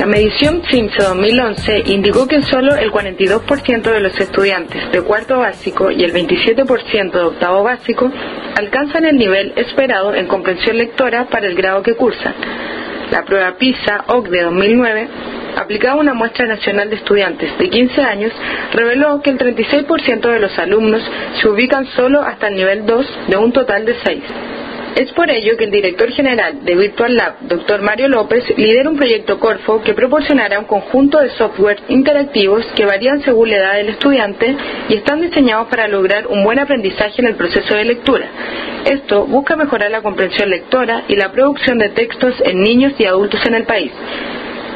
La medición CIMSE 2011 indicó que solo el 42% de los estudiantes de cuarto básico y el 27% de octavo básico alcanzan el nivel esperado en comprensión lectora para el grado que cursan. La prueba PISA OCDE 2009 aplicada una muestra nacional de estudiantes de 15 años, reveló que el 36% de los alumnos se ubican solo hasta el nivel 2 de un total de 6. Es por ello que el director general de Virtual Lab, Dr. Mario López, lidera un proyecto Corfo que proporcionará un conjunto de software interactivos que varían según la edad del estudiante y están diseñados para lograr un buen aprendizaje en el proceso de lectura. Esto busca mejorar la comprensión lectora y la producción de textos en niños y adultos en el país.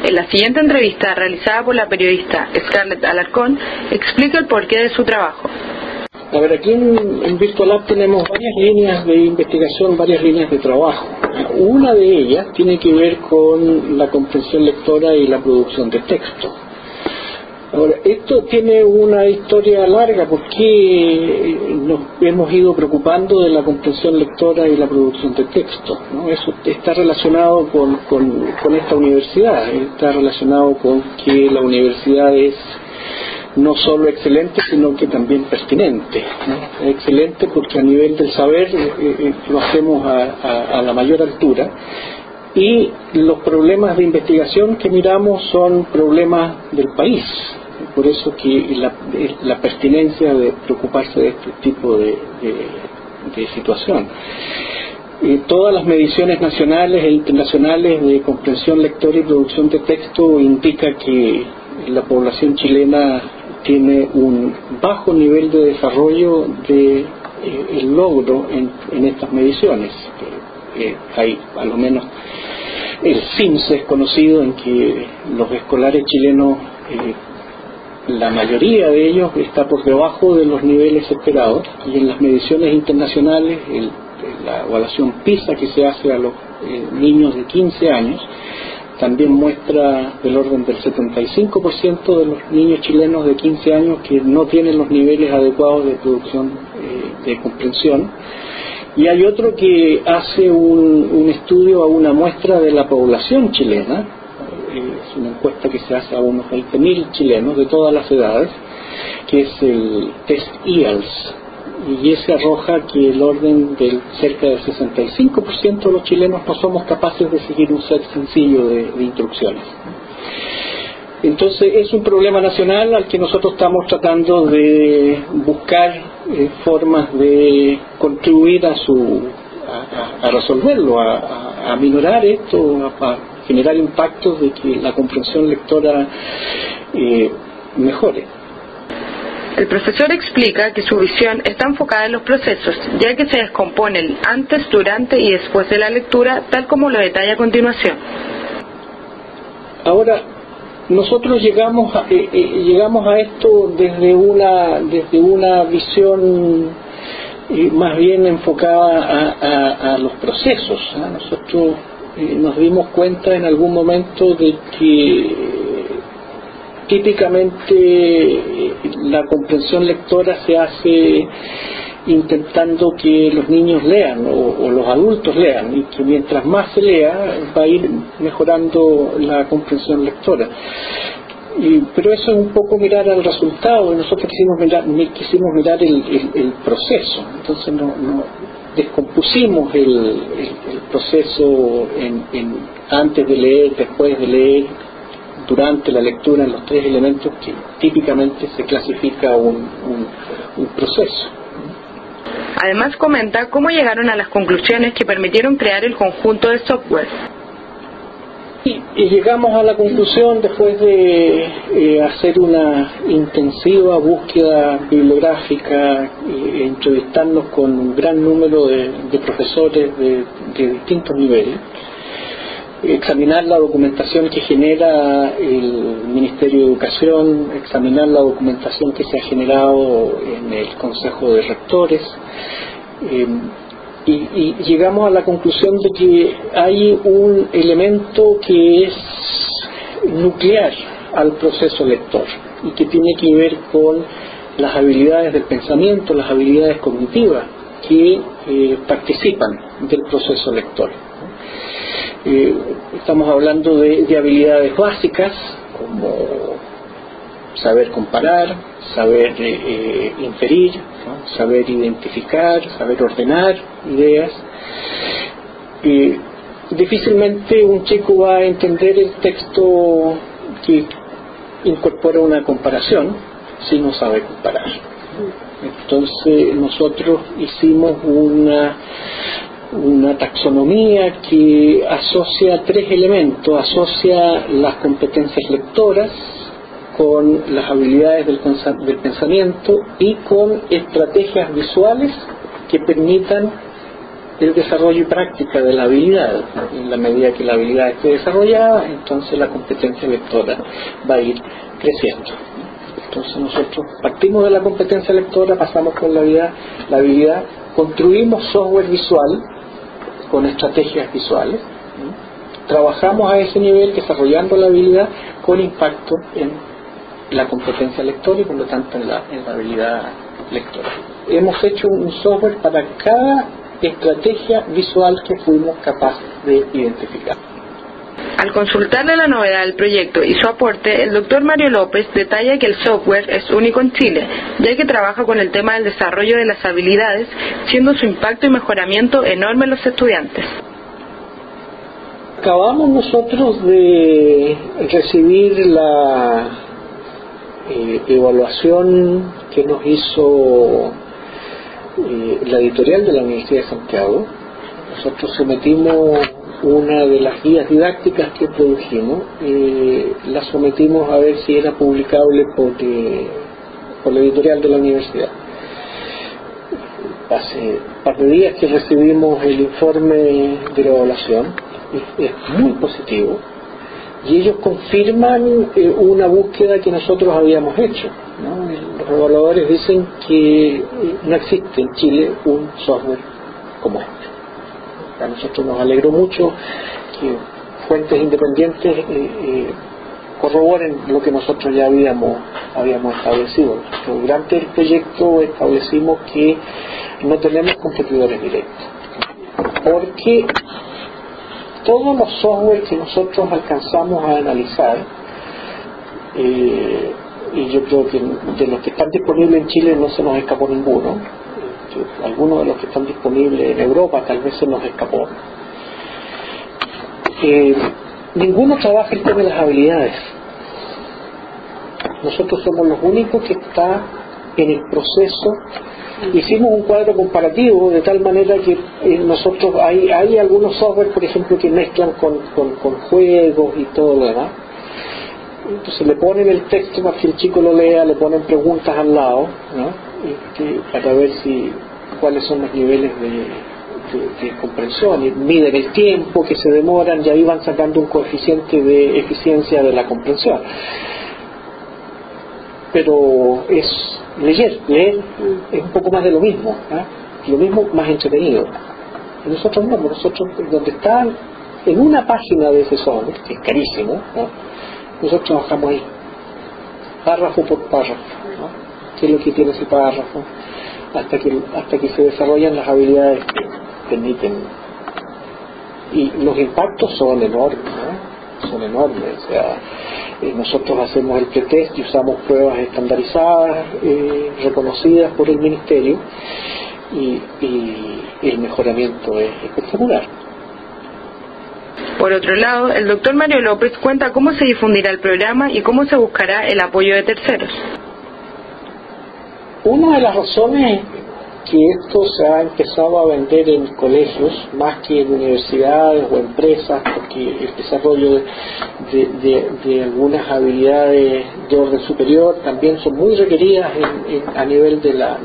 En la siguiente entrevista realizada por la periodista Scarlett Alarcón, explica el porqué de su trabajo. A ver, aquí en, en Virtual tenemos varias líneas de investigación, varias líneas de trabajo. Una de ellas tiene que ver con la comprensión lectora y la producción de texto. Ahora, esto tiene una historia larga porque nos hemos ido preocupando de la comprensión lectora y la producción de texto. Eso está relacionado con, con, esta universidad, está relacionado con que la universidad es no solo excelente, sino que también pertinente. Excelente porque a nivel del saber eh, eh, lo hacemos a, a, la mayor altura y los problemas de investigación que miramos son problemas del país, por eso que la, pertinencia de preocuparse de este tipo de, situación. todas las mediciones nacionales e internacionales de comprensión lectora y producción de texto indican que la población chilena tiene un bajo nivel de desarrollo de eh, el logro en, estas mediciones. hay a lo menos el CIMSE es conocido en que los escolares chilenos eh, la mayoría de ellos está por debajo de los niveles esperados y en las mediciones internacionales, la evaluación PISA que se hace a los eh, niños de 15 años, también muestra del orden del 75% de los niños chilenos de 15 años que no tienen los niveles adecuados de producción eh, de comprensión. Y hay otro que hace un, un estudio a una muestra de la población chilena, es una encuesta que se hace a unos 20.000 chilenos de todas las edades, que es el test IALS, y ese arroja que el orden del cerca del 65% de los chilenos no somos capaces de seguir un set sencillo de, instrucciones. Entonces es un problema nacional al que nosotros estamos tratando de buscar eh, formas de contribuir a su a, resolverlo, a, a, minorar esto, a, generar impactos de que la comprensión lectora eh, mejore. El profesor explica que su visión está enfocada en los procesos, ya que se descompone el antes, durante y después de la lectura, tal como lo detalla a continuación. Ahora, nosotros llegamos a, eh, eh, llegamos a esto desde una, desde una visión más bien enfocada a, los procesos. Nosotros nos dimos cuenta en algún momento de que típicamente la comprensión lectora se hace intentando que los niños lean o, los adultos lean y que mientras más se lea va a ir mejorando la comprensión lectora. pero eso es un poco mirar al resultado y nosotros quisimos mirar, quisimos mirar el, proceso. Entonces no, descompusimos el, proceso en, antes de leer, después de leer, durante la lectura en los tres elementos que típicamente se clasifica un, un proceso. Además comenta cómo llegaron a las conclusiones que permitieron crear el conjunto de software. Y, llegamos a la conclusión después de eh, hacer una intensiva búsqueda bibliográfica e entrevistarnos con un gran número de, profesores de, distintos niveles, examinar la documentación que genera el Ministerio de Educación, examinar la documentación que se ha generado en el Consejo de Rectores, eh, y, llegamos a la conclusión de que hay un elemento que es nuclear al proceso lector y que tiene que ver con las habilidades del pensamiento, las habilidades cognitivas que eh, participan del proceso lector. Eh, estamos hablando de, habilidades básicas como saber comparar, saber eh, inferir, saber identificar, saber ordenar ideas. difícilmente un chico va a entender el texto que incorpora una comparación si no sabe comparar. Entonces nosotros hicimos una una taxonomía que asocia tres elementos, asocia las competencias lectoras con las habilidades del, pensamiento y con estrategias visuales que permitan el desarrollo y práctica de la habilidad. En la medida que la habilidad esté desarrollada, entonces la competencia lectora va a ir creciendo. Entonces nosotros partimos de la competencia lectora, pasamos con la habilidad, la habilidad construimos software visual con estrategias visuales. Trabajamos a ese nivel desarrollando la habilidad con impacto en la competencia lectora y por lo tanto en la, en la habilidad lectora. Hemos hecho un software para cada estrategia visual que fuimos capaces de identificar. Al consultarle la novedad del proyecto y su aporte, el doctor Mario López detalla que el software es único en Chile, ya que trabaja con el tema del desarrollo de las habilidades, siendo su impacto y mejoramiento enorme en los estudiantes. Acabamos nosotros de recibir la eh, evaluación que nos hizo eh, la editorial de la Universidad de Santiago. Nosotros sometimos una de las guías didácticas que produjimos, eh, la sometimos a ver si era publicable por, eh, la editorial de la universidad. Hace un par de días que recibimos el informe de la evaluación, es, muy positivo, y ellos confirman eh, una búsqueda que nosotros habíamos hecho. Los evaluadores dicen que no existe en Chile un software como este. A nosotros nos alegró mucho que fuentes independientes eh, eh, corroboren lo que nosotros ya habíamos, habíamos establecido. durante el proyecto establecimos que no tenemos competidores directos, porque todos los software que nosotros alcanzamos a analizar, eh, y yo creo que de los que están disponibles en Chile no se nos escapó ninguno, algunos de los que están disponibles en Europa tal vez se nos escapó. Eh, ninguno trabaja el tema de las habilidades. Nosotros somos los únicos que está en el proceso. Hicimos un cuadro comparativo de tal manera que eh, nosotros hay, hay algunos software, por ejemplo, que mezclan con, con juegos y todo lo demás. Entonces le ponen el texto para que el chico lo lea, le ponen preguntas al lado. Este, para ver si cuáles son los niveles de, comprensión y miden el tiempo que se demoran y ahí van sacando un coeficiente de eficiencia de la comprensión. Pero es leer, leer es un poco más de lo mismo, ¿ah? lo mismo más entretenido. nosotros no, nosotros donde están en una página de ese software, que es carísimo, nosotros trabajamos ahí, párrafo por párrafo qué es lo que tiene ese párrafo, hasta que, hasta que se desarrollan las habilidades que permiten. Y los impactos son enormes, son enormes. O sea, eh, nosotros hacemos el pretest y usamos pruebas estandarizadas, eh, reconocidas por el Ministerio, y el mejoramiento es espectacular. Por otro lado, el doctor Mario López cuenta cómo se difundirá el programa y cómo se buscará el apoyo de terceros. Una de las razones que esto se ha empezado a vender en colegios más que en universidades o empresas, porque el desarrollo de, algunas habilidades de orden superior también son muy requeridas a nivel de, las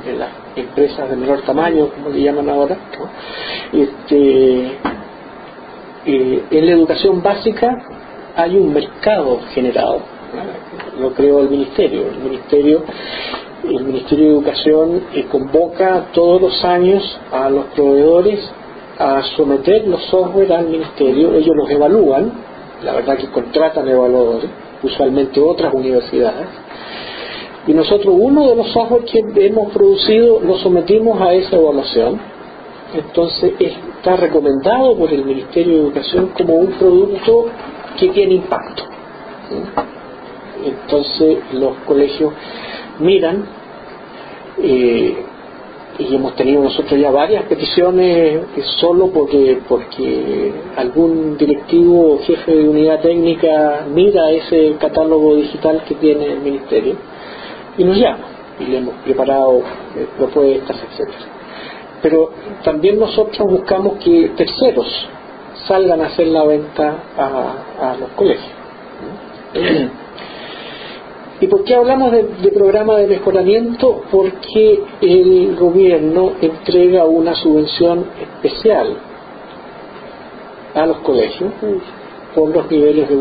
empresas de menor tamaño, como le llaman ahora. Este, eh, en la educación básica hay un mercado generado, lo creó el ministerio. El ministerio el Ministerio de Educación eh, convoca todos los años a los proveedores a someter los software al Ministerio, ellos los evalúan, la verdad que contratan evaluadores, usualmente otras universidades, y nosotros uno de los software que hemos producido lo sometimos a esa evaluación, entonces es está recomendado por el Ministerio de Educación como un producto que tiene impacto. Entonces los colegios miran y hemos tenido nosotros ya varias peticiones eh, solo porque porque algún directivo o jefe de unidad técnica mira ese catálogo digital que tiene el ministerio y nos llama y le hemos preparado eh, propuestas etcétera. Pero también nosotros buscamos que terceros salgan a hacer la venta a, a los colegios ¿Y por qué hablamos de, programa de mejoramiento? Porque el gobierno entrega una subvención especial a los colegios por los niveles de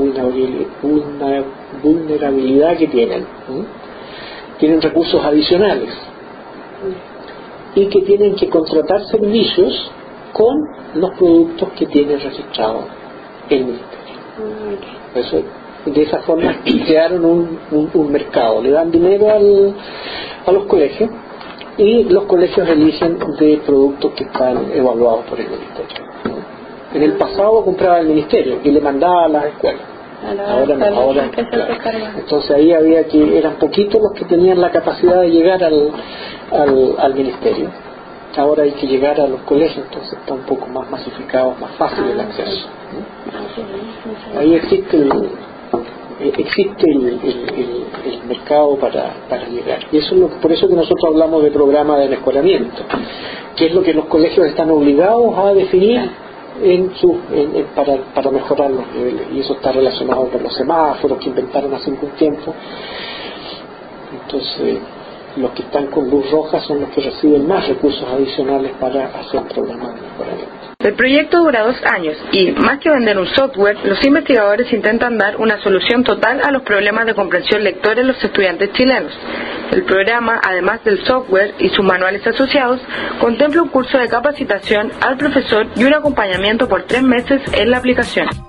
vulnerabilidad que tienen. Tienen recursos adicionales y que tienen que contratar servicios con los productos que tiene registrado el ministerio de esa forma crearon un, un, mercado, le dan dinero al, a los colegios y los colegios eligen de productos que están evaluados por el ministerio. En el pasado compraba el ministerio y le mandaba a las escuelas. Ahora, no, ahora entonces ahí había que eran poquitos los que tenían la capacidad de llegar al, al, al ministerio ahora hay que llegar a los colegios, entonces está un poco más masificado, más fácil el acceso. Ahí existe el, eh, existe el, mercado para, llegar. Y eso es por eso que nosotros hablamos de programa de mejoramiento, que es lo que los colegios están obligados a definir en su, para, para mejorar los niveles. Y eso está relacionado con los semáforos que inventaron hace un tiempo. Entonces, los que están con luz roja son los que reciben más recursos adicionales para hacer programas de. El proyecto dura dos años y, más que vender un software, los investigadores intentan dar una solución total a los problemas de comprensión lectora en los estudiantes chilenos. El programa, además del software y sus manuales asociados, contempla un curso de capacitación al profesor y un acompañamiento por tres meses en la aplicación.